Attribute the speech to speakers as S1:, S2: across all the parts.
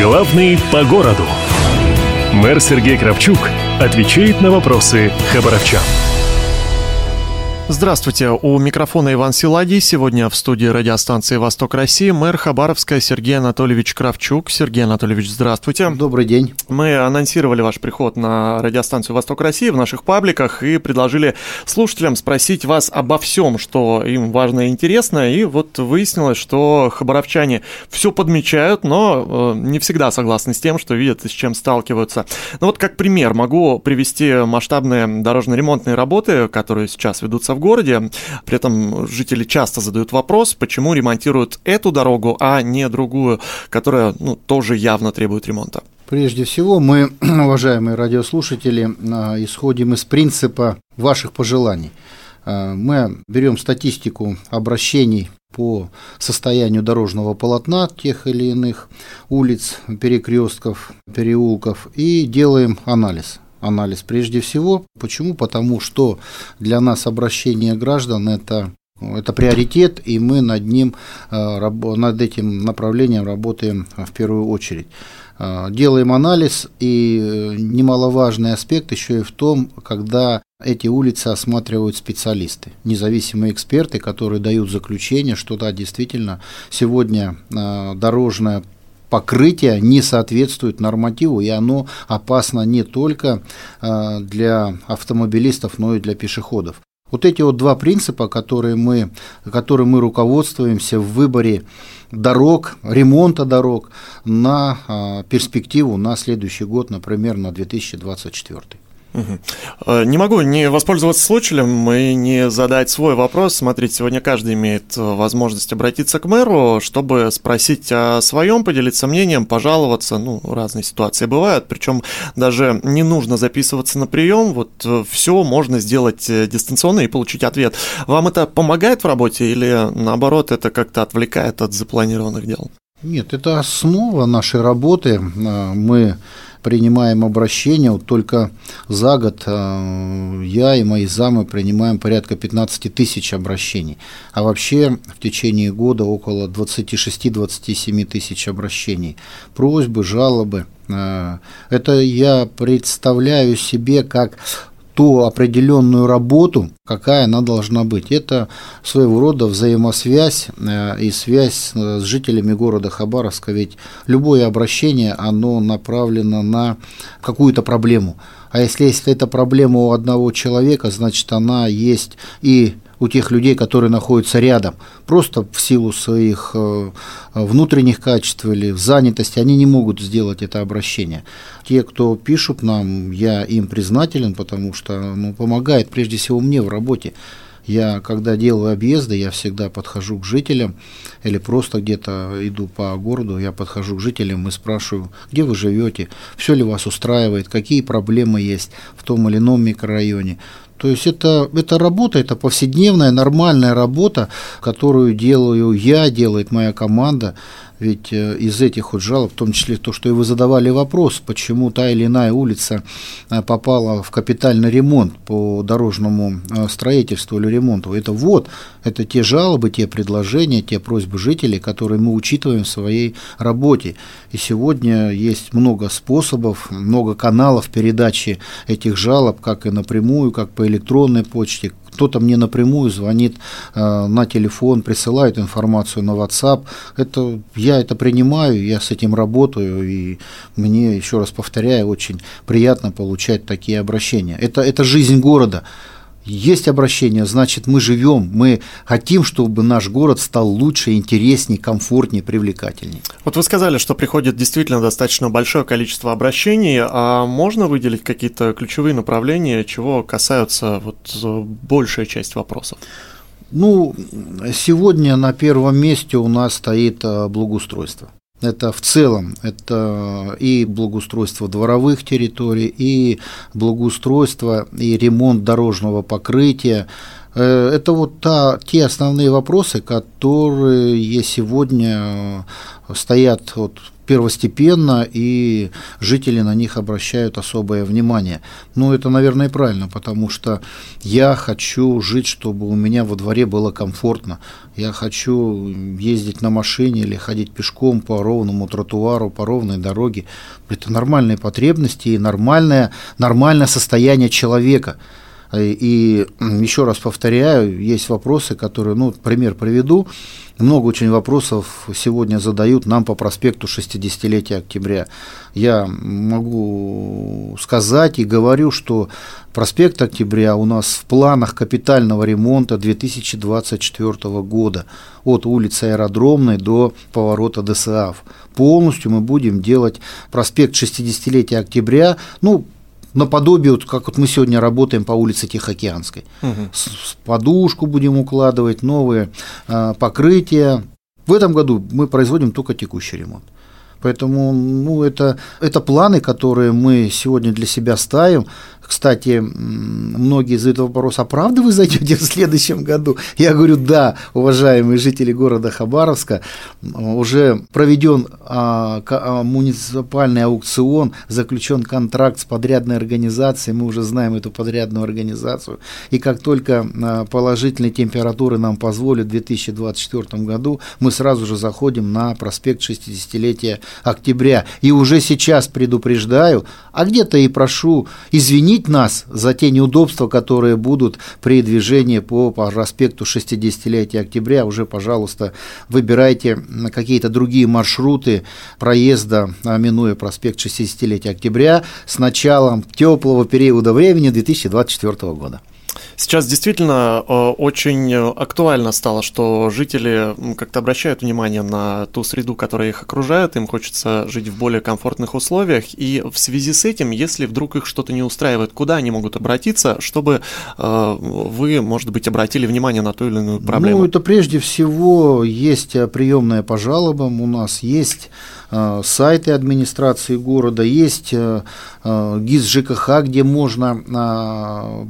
S1: Главный по городу. Мэр Сергей Кравчук отвечает на вопросы хабаровчан.
S2: Здравствуйте, у микрофона Иван Силадий. Сегодня в студии радиостанции «Восток России» мэр Хабаровска Сергей Анатольевич Кравчук. Сергей Анатольевич, здравствуйте.
S3: Добрый день.
S2: Мы анонсировали ваш приход на радиостанцию «Восток России» в наших пабликах и предложили слушателям спросить вас обо всем, что им важно и интересно. И вот выяснилось, что хабаровчане все подмечают, но э, не всегда согласны с тем, что видят и с чем сталкиваются. Ну вот как пример могу привести масштабные дорожно-ремонтные работы, которые сейчас ведутся в городе. При этом жители часто задают вопрос, почему ремонтируют эту дорогу, а не другую, которая ну, тоже явно требует ремонта.
S3: Прежде всего, мы, уважаемые радиослушатели, а, исходим из принципа ваших пожеланий. А, мы берем статистику обращений по состоянию дорожного полотна тех или иных улиц, перекрестков, переулков и делаем анализ анализ прежде всего. Почему? Потому что для нас обращение граждан это это приоритет, и мы над ним, э, над этим направлением работаем в первую очередь. Э, делаем анализ, и э, немаловажный аспект еще и в том, когда эти улицы осматривают специалисты, независимые эксперты, которые дают заключение, что да, действительно, сегодня дорожная покрытие не соответствует нормативу, и оно опасно не только а, для автомобилистов, но и для пешеходов. Вот эти вот два принципа, которые мы, которые мы руководствуемся в выборе дорог, ремонта дорог на а, перспективу на следующий год, например, на 2024.
S2: Угу. Не могу не воспользоваться случаем и не задать свой вопрос. Смотрите, сегодня каждый имеет э, возможность обратиться к мэру, чтобы спросить о своем, поделиться мнением, пожаловаться. Ну, разные ситуации бывают, причем даже не нужно записываться на прием. Вот э, все можно сделать дистанционно и получить ответ. Вам это помогает в работе или наоборот это как-то отвлекает от запланированных дел?
S3: Нет, это основа нашей работы. Мы принимаем обращения, вот только за год э, я и мои замы принимаем порядка 15 тысяч обращений, а вообще в течение года около 26-27 тысяч обращений, просьбы, жалобы. Э, это я представляю себе как ту определенную работу, какая она должна быть. Это своего рода взаимосвязь э, и связь с жителями города Хабаровска, ведь любое обращение, оно направлено на какую-то проблему. А если, если это проблема у одного человека, значит она есть и у тех людей, которые находятся рядом, просто в силу своих э, внутренних качеств или занятости, они не могут сделать это обращение. Те, кто пишут нам, я им признателен, потому что ну, помогает прежде всего мне в работе. Я, когда делаю объезды, я всегда подхожу к жителям или просто где-то иду по городу, я подхожу к жителям и спрашиваю, где вы живете, все ли вас устраивает, какие проблемы есть в том или ином микрорайоне. То есть это, это работа, это повседневная, нормальная работа, которую делаю я, делает моя команда. Ведь э, из этих вот жалоб, в том числе то, что и вы задавали вопрос, почему та или иная улица э, попала в капитальный ремонт по дорожному э, строительству или ремонту, это вот, это те жалобы, те предложения, те просьбы жителей, которые мы учитываем в своей работе. И сегодня есть много способов, много каналов передачи этих жалоб, как и напрямую, как по электронной почте, кто-то мне напрямую звонит э, на телефон, присылает информацию на WhatsApp. Это, я это принимаю, я с этим работаю, и мне, еще раз повторяю, очень приятно получать такие обращения. Это, это жизнь города есть обращение, значит, мы живем, мы хотим, чтобы наш город стал лучше, интереснее, комфортнее, привлекательнее.
S2: Вот вы сказали, что приходит действительно достаточно большое количество обращений, а можно выделить какие-то ключевые направления, чего касаются вот большая часть вопросов?
S3: Ну, сегодня на первом месте у нас стоит э, благоустройство. Это в целом, это и благоустройство дворовых территорий, и благоустройство, и ремонт дорожного покрытия, это вот та, те основные вопросы, которые сегодня стоят вот первостепенно, и жители на них обращают особое внимание. Ну, это, наверное, правильно, потому что я хочу жить, чтобы у меня во дворе было комфортно. Я хочу ездить на машине или ходить пешком по ровному тротуару, по ровной дороге. Это нормальные потребности и нормальное, нормальное состояние человека. И еще раз повторяю, есть вопросы, которые, ну, пример приведу. Много очень вопросов сегодня задают нам по проспекту 60-летия октября. Я могу сказать и говорю, что проспект октября у нас в планах капитального ремонта 2024 года от улицы Аэродромной до поворота ДСАФ. Полностью мы будем делать проспект 60-летия октября, ну, наподобие, вот, как вот мы сегодня работаем по улице Тихоокеанской. Угу. С, с подушку будем укладывать, новые э, покрытия. В этом году мы производим только текущий ремонт. Поэтому ну, это, это планы, которые мы сегодня для себя ставим. Кстати, многие задают вопрос, а правда вы зайдете в следующем году? Я говорю, да, уважаемые жители города Хабаровска, уже проведен а, а, муниципальный аукцион, заключен контракт с подрядной организацией, мы уже знаем эту подрядную организацию, и как только а, положительные температуры нам позволят в 2024 году, мы сразу же заходим на проспект 60-летия октября. И уже сейчас предупреждаю, а где-то и прошу извинить извинить нас за те неудобства, которые будут при движении по, по проспекту 60-летия октября. Уже, пожалуйста, выбирайте какие-то другие маршруты проезда, минуя проспект 60-летия октября с началом теплого периода времени 2024 года.
S2: Сейчас действительно э, очень актуально стало, что жители как-то обращают внимание на ту среду, которая их окружает, им хочется жить в более комфортных условиях, и в связи с этим, если вдруг их что-то не устраивает, куда они могут обратиться, чтобы э, вы, может быть, обратили внимание на ту или иную проблему?
S3: Ну, это прежде всего есть приемная по жалобам, у нас есть сайты администрации города, есть ГИС ЖКХ, где можно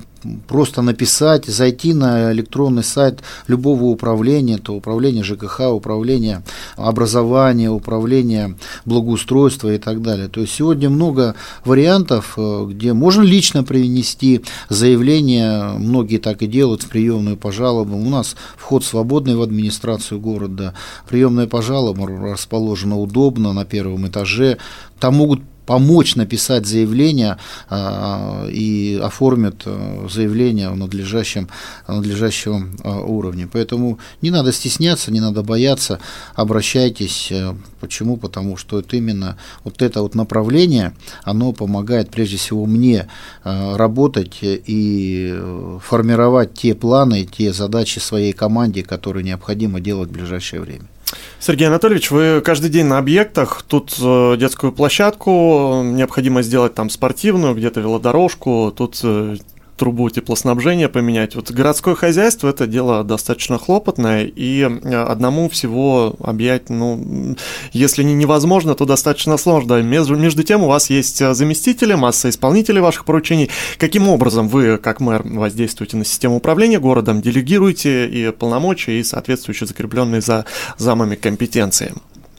S3: просто написать, зайти на электронный сайт любого управления, то управление ЖКХ, управление образования, управление благоустройства и так далее. То есть сегодня много вариантов, э, где можно лично принести заявление, многие так и делают в приемную по жалобам. У нас вход свободный в администрацию города, приемная по жалобам расположена удобно на первом этаже, там могут помочь написать заявление а, и оформят а, заявление в надлежащем, надлежащем а, уровне. Поэтому не надо стесняться, не надо бояться, обращайтесь. Почему? Потому что это именно вот это вот направление, оно помогает прежде всего мне работать и формировать те планы, те задачи своей команде, которые необходимо делать в ближайшее время.
S2: Сергей Анатольевич, вы каждый день на объектах, тут э, детскую площадку, необходимо сделать там спортивную, где-то велодорожку, тут э, трубу теплоснабжения поменять. Вот городское хозяйство это дело достаточно хлопотное, и э, одному всего объять, ну, если не невозможно, то достаточно сложно. Между, между тем у вас есть э, заместители, масса исполнителей ваших поручений. Каким образом вы, как мэр, воздействуете на систему управления городом, делегируете и полномочия, и соответствующие закрепленные за замами компетенции?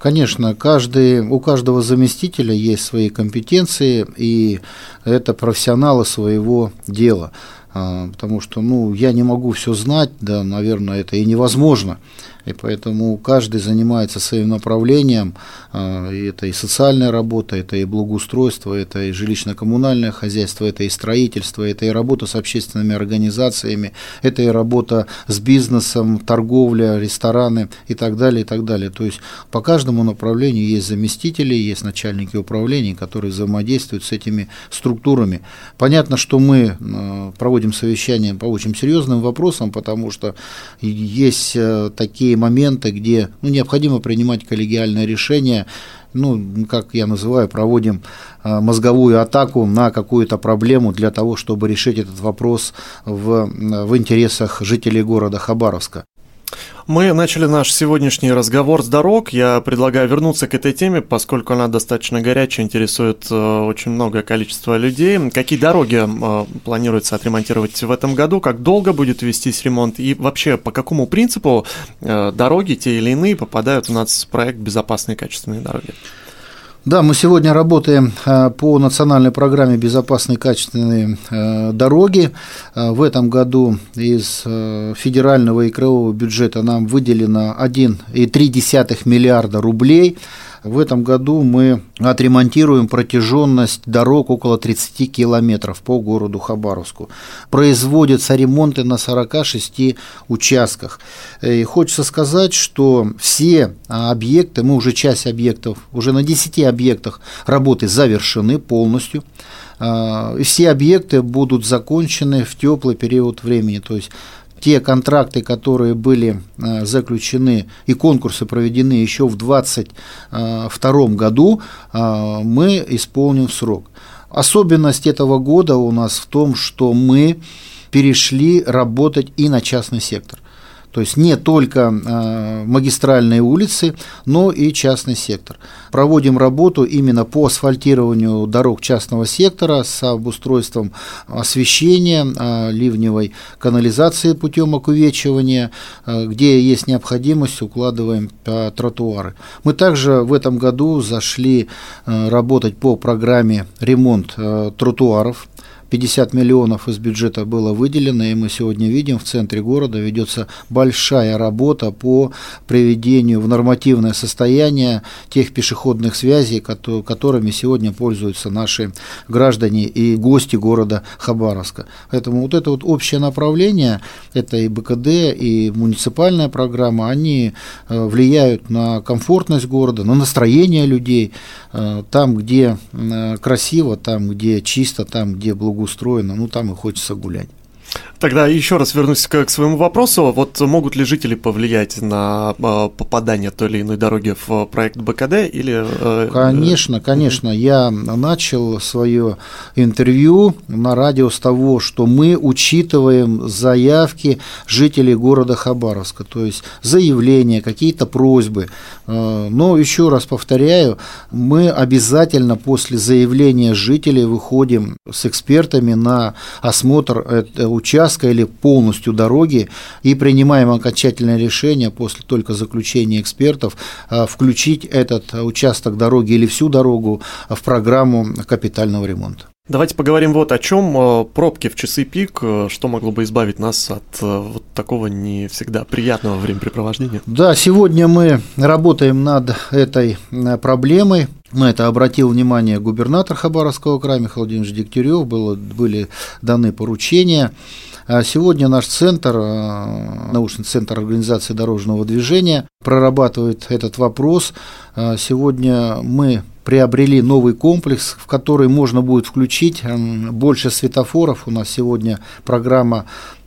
S3: Конечно, каждый, у каждого заместителя есть свои компетенции, и это профессионалы своего дела. А, потому что ну, я не могу все знать, да, наверное, это и невозможно и поэтому каждый занимается своим направлением, а, и это и социальная работа, это и благоустройство, это и жилищно-коммунальное хозяйство, это и строительство, это и работа с общественными организациями, это и работа с бизнесом, торговля, рестораны и так далее, и так далее. То есть по каждому направлению есть заместители, есть начальники управлений, которые взаимодействуют с этими структурами. Понятно, что мы а, проводим совещания по очень серьезным вопросам, потому что есть э, такие такие моменты, где ну, необходимо принимать коллегиальное решение, ну, как я называю, проводим а, мозговую атаку на какую-то проблему для того, чтобы решить этот вопрос в, в интересах жителей города Хабаровска.
S2: Мы начали наш сегодняшний разговор с дорог. Я предлагаю вернуться к этой теме, поскольку она достаточно горячая, интересует э, очень многое количество людей. Какие дороги э, планируется отремонтировать в этом году? Как долго будет вестись ремонт? И вообще, по какому принципу э, дороги, те или иные, попадают у нас в проект «Безопасные качественные дороги»?
S3: Да, мы сегодня работаем э, по национальной программе «Безопасные качественные э, дороги». Э, в этом году из федерального и краевого бюджета нам выделено 1,3 миллиарда рублей – в этом году мы отремонтируем протяженность дорог около 30 километров по городу Хабаровску. Производятся ремонты на 46 участках. И хочется сказать, что все объекты, мы уже часть объектов, уже на 10 объектах работы завершены полностью. А, все объекты будут закончены в теплый период времени, то есть те контракты, которые были э, заключены и конкурсы проведены еще в 2022 году, э, мы исполним срок. Особенность этого года у нас в том, что мы перешли работать и на частный сектор. То есть не только э, магистральные улицы, но и частный сектор. Проводим работу именно по асфальтированию дорог частного сектора с обустройством освещения, э, ливневой канализации путем окувечивания, э, где есть необходимость, укладываем тротуары. Мы также в этом году зашли работать по программе ремонт тротуаров 50 миллионов из бюджета было выделено, и мы сегодня видим, в центре города ведется большая работа по приведению в нормативное состояние тех пешеходных связей, которыми сегодня пользуются наши граждане и гости города Хабаровска. Поэтому вот это вот общее направление, это и БКД, и муниципальная программа, они э, влияют на комфортность города, на настроение людей, э, там, где э, красиво, там, где чисто, там, где благоустроено, устроено, ну там и хочется гулять.
S2: Тогда еще раз вернусь к, к своему вопросу. Вот могут ли жители повлиять на э, попадание той или иной дороги в проект БКД или?
S3: Э, конечно, конечно. Я начал свое интервью на радио с того, что мы учитываем заявки жителей города Хабаровска, то есть заявления, какие-то просьбы. Э, но еще раз повторяю, мы обязательно после заявления жителей выходим с экспертами на осмотр участка или полностью дороги и принимаем окончательное решение после только заключения экспертов а, включить этот участок дороги или всю дорогу в программу капитального ремонта.
S2: Давайте поговорим вот о чем. Э, пробки в часы пик, э, что могло бы избавить нас от э, вот такого не всегда приятного времяпрепровождения?
S3: Да, сегодня мы работаем над этой проблемой. На это обратил внимание губернатор Хабаровского края Михаил Владимирович Дегтярев, было, были даны поручения. А сегодня наш центр, научный центр организации дорожного движения, прорабатывает этот вопрос. Сегодня мы приобрели новый комплекс, в который можно будет включить больше светофоров. У нас сегодня программа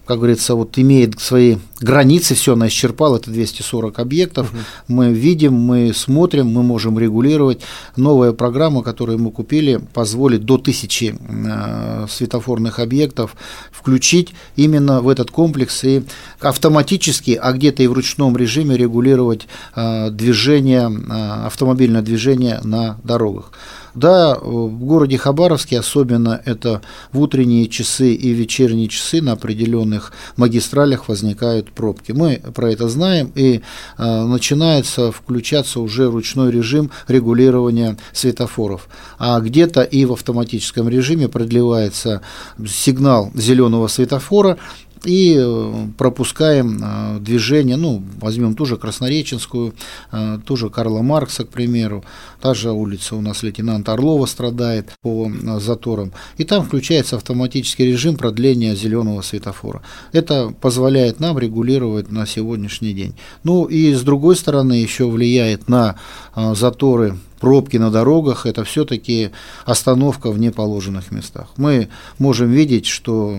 S3: как говорится, вот имеет свои границы, все она исчерпала, это 240 объектов. Угу. Мы видим, мы смотрим, мы можем регулировать. Новая программа, которую мы купили, позволит до тысячи э, светофорных объектов включить именно в этот комплекс и автоматически, а где-то и в ручном режиме регулировать э, движение, э, автомобильное движение на дорогах. Да, в городе Хабаровске особенно это в утренние часы и вечерние часы на определенных магистралях возникают пробки. Мы про это знаем и э, начинается включаться уже ручной режим регулирования светофоров. А где-то и в автоматическом режиме продлевается сигнал зеленого светофора, и э, пропускаем э, движение, ну, возьмем ту же Краснореченскую, э, ту же Карла Маркса, к примеру, та же улица у нас лейтенант Орлова страдает по заторам, и там включается автоматический режим продления зеленого светофора. Это позволяет нам регулировать на сегодняшний день. Ну и с другой стороны еще влияет на заторы пробки на дорогах – это все-таки остановка в неположенных местах. Мы можем видеть, что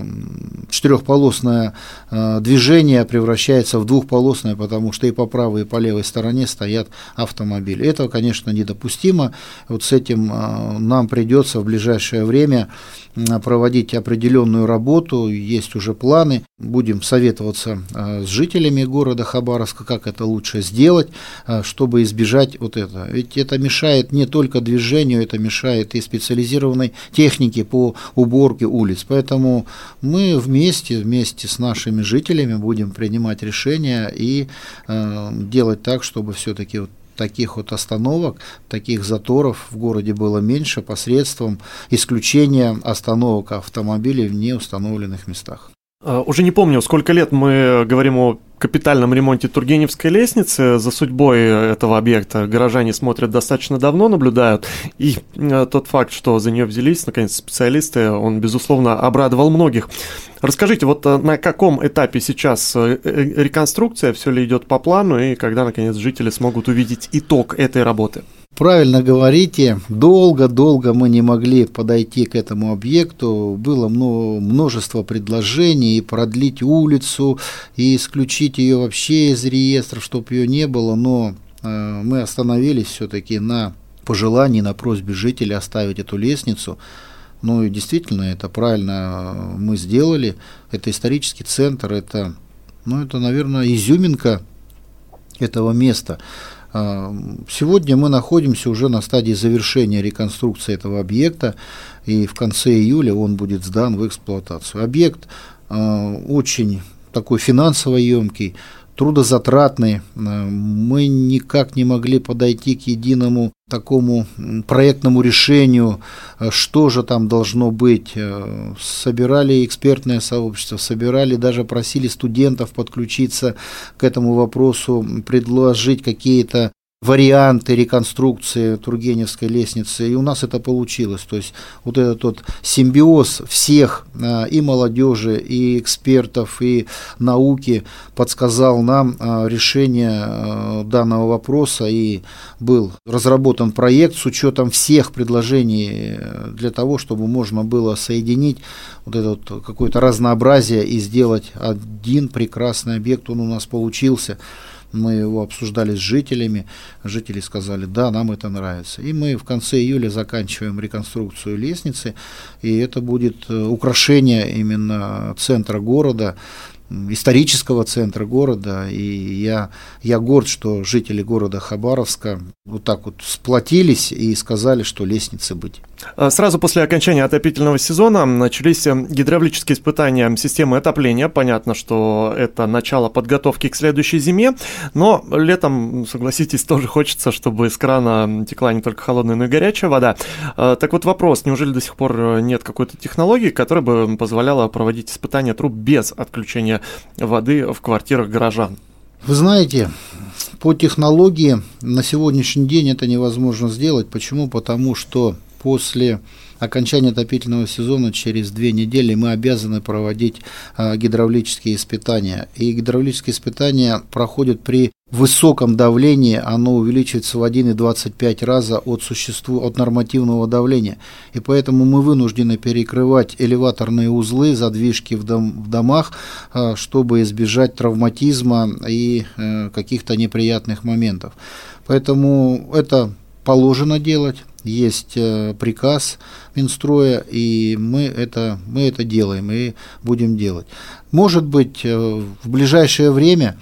S3: четырехполосное э, движение превращается в двухполосное, потому что и по правой, и по левой стороне стоят автомобили. Это, конечно, недопустимо. Вот с этим э, нам придется в ближайшее время проводить определенную работу, есть уже планы. Будем советоваться э, с жителями города Хабаровска, как это лучше сделать, чтобы избежать вот этого. Ведь это мешает мешает не только движению, это мешает и специализированной технике по уборке улиц. Поэтому мы вместе, вместе с нашими жителями будем принимать решения и э, делать так, чтобы все-таки вот таких вот остановок, таких заторов в городе было меньше посредством исключения остановок автомобилей в неустановленных местах.
S2: А, уже не помню, сколько лет мы говорим о капитальном ремонте Тургеневской лестницы. За судьбой этого объекта горожане смотрят достаточно давно, наблюдают. И э, тот факт, что за нее взялись, наконец, специалисты, он, безусловно, обрадовал многих. Расскажите, вот э, на каком этапе сейчас э, реконструкция, все ли идет по плану, и когда, наконец, жители смогут увидеть итог этой работы?
S3: Правильно говорите, долго-долго мы не могли подойти к этому объекту, было множество предложений и продлить улицу, и исключить ее вообще из реестров, чтобы ее не было, но э, мы остановились все-таки на пожелании, на просьбе жителей оставить эту лестницу. Ну и действительно, это правильно мы сделали. Это исторический центр, это, ну, это, наверное, изюминка этого места. А, сегодня мы находимся уже на стадии завершения реконструкции этого объекта, и в конце июля он будет сдан в эксплуатацию. Объект а, очень такой финансово емкий, трудозатратный. Э, мы никак не могли подойти к единому такому проектному решению, э, что же там должно быть. Э, собирали экспертное сообщество, собирали, даже просили студентов подключиться к этому вопросу, предложить какие-то варианты реконструкции Тургеневской лестницы, и у нас это получилось. То есть вот этот вот симбиоз всех а, и молодежи, и экспертов, и науки подсказал нам а, решение а, данного вопроса, и был разработан проект с учетом всех предложений для того, чтобы можно было соединить вот это вот какое-то разнообразие и сделать один прекрасный объект, он у нас получился мы его обсуждали с жителями, жители сказали, да, нам это нравится. И мы в конце июля заканчиваем реконструкцию лестницы, и это будет э, украшение именно центра города, исторического центра города, и я, я горд, что жители города Хабаровска вот так вот сплотились и сказали, что лестницы быть.
S2: А сразу после окончания отопительного сезона начались э, гидравлические испытания системы отопления. Понятно, что это начало подготовки к следующей зиме, но летом, согласитесь, тоже хочется, чтобы из крана текла не только холодная, но и горячая вода. А, так вот вопрос, неужели до сих пор нет какой-то технологии, которая бы позволяла проводить испытания труб без отключения воды в квартирах горожан?
S3: Вы знаете, по технологии на сегодняшний день это невозможно сделать. Почему? Потому что после окончания отопительного сезона через две недели мы обязаны проводить а, гидравлические испытания. И гидравлические испытания проходят при высоком давлении, оно увеличивается в 1,25 раза от, существу, от нормативного давления. И поэтому мы вынуждены перекрывать элеваторные узлы, задвижки в, дом, в домах, а, чтобы избежать травматизма и э, каких-то неприятных моментов. Поэтому это положено делать, есть э, приказ Минстроя, и мы это, мы это делаем и будем делать. Может быть, э, в ближайшее время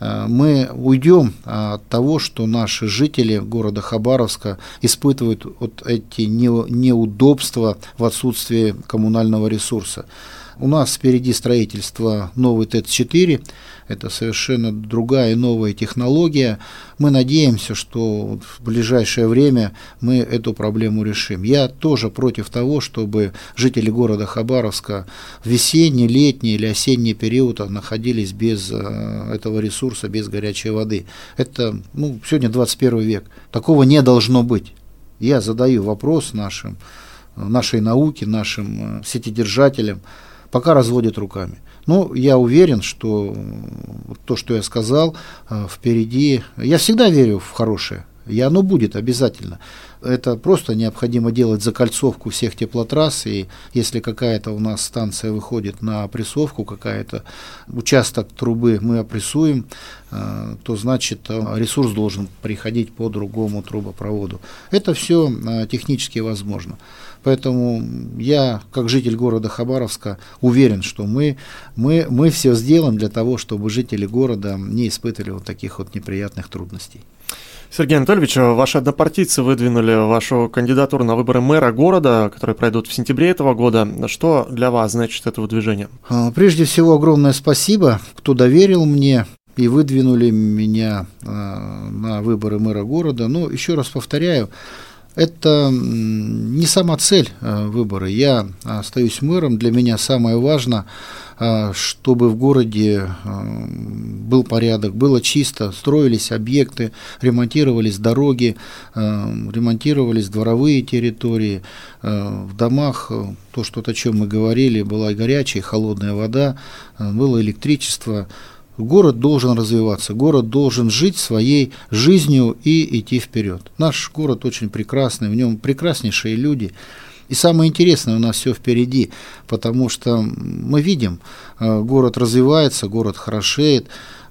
S3: э, мы уйдем от того, что наши жители города Хабаровска испытывают вот эти неудобства в отсутствии коммунального ресурса. У нас впереди строительство новой ТЭЦ-4, это совершенно другая новая технология. Мы надеемся, что в ближайшее время мы эту проблему решим. Я тоже против того, чтобы жители города Хабаровска в весенний, летний или осенний период находились без э, этого ресурса, без горячей воды. Это, ну, сегодня 21 век. Такого не должно быть. Я задаю вопрос нашим, нашей науке, нашим э, сетедержателям, пока разводят руками. Ну, я уверен, что то, что я сказал, э, впереди... Я всегда верю в хорошее. И оно будет обязательно. Это просто необходимо делать закольцовку всех теплотрасс, и если какая-то у нас станция выходит на опрессовку, какая-то участок трубы мы опрессуем, э, то значит э, ресурс должен приходить по другому трубопроводу. Это все технически возможно. Поэтому я, как житель города Хабаровска, уверен, что мы, мы, мы все сделаем для того, чтобы жители города не испытывали вот таких вот неприятных трудностей.
S2: Сергей Анатольевич, ваши однопартийцы выдвинули вашу кандидатуру на выборы мэра города, которые пройдут в сентябре этого года. Что для вас значит это выдвижение?
S3: А, прежде всего, огромное спасибо, кто доверил мне и выдвинули меня а, на выборы мэра города. Но еще раз повторяю, это не сама цель а, выбора. Я остаюсь мэром. Для меня самое важное а, чтобы в городе а, был порядок, было чисто, строились объекты, ремонтировались дороги, ремонтировались дворовые территории, в домах, то, что о чем мы говорили, была горячая, холодная вода, было электричество. Город должен развиваться, город должен жить своей жизнью и идти вперед. Наш город очень прекрасный, в нем прекраснейшие люди – и самое интересное у нас все впереди, потому что мы видим, э, город развивается, город хорошеет,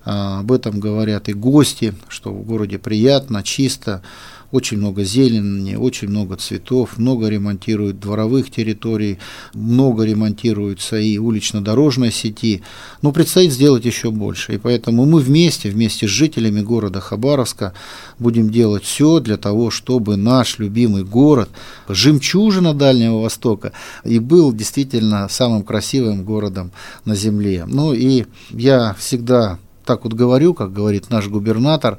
S3: э, об этом говорят и гости, что в городе приятно, чисто, очень много зелени, очень много цветов, много ремонтируют дворовых территорий, много ремонтируются и улично-дорожной сети. Но предстоит сделать еще больше. И поэтому мы вместе, вместе с жителями города Хабаровска будем делать все для того, чтобы наш любимый город, жемчужина Дальнего Востока, и был действительно самым красивым городом на земле. Ну и я всегда так вот говорю, как говорит наш губернатор,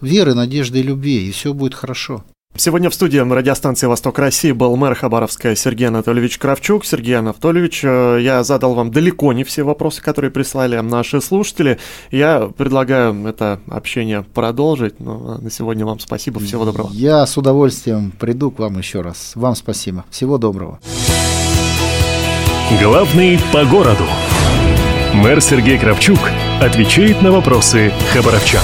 S3: веры, надежды и любви, и все будет хорошо.
S2: Сегодня в студии радиостанции «Восток России» был мэр Хабаровска Сергей Анатольевич Кравчук. Сергей Анатольевич, э, я задал вам далеко не все вопросы, которые прислали наши слушатели. Я предлагаю это общение продолжить. Но на сегодня вам спасибо. Всего доброго.
S3: Я с удовольствием приду к вам еще раз. Вам спасибо. Всего доброго.
S1: Главный по городу. Мэр Сергей Кравчук отвечает на вопросы хабаровчан.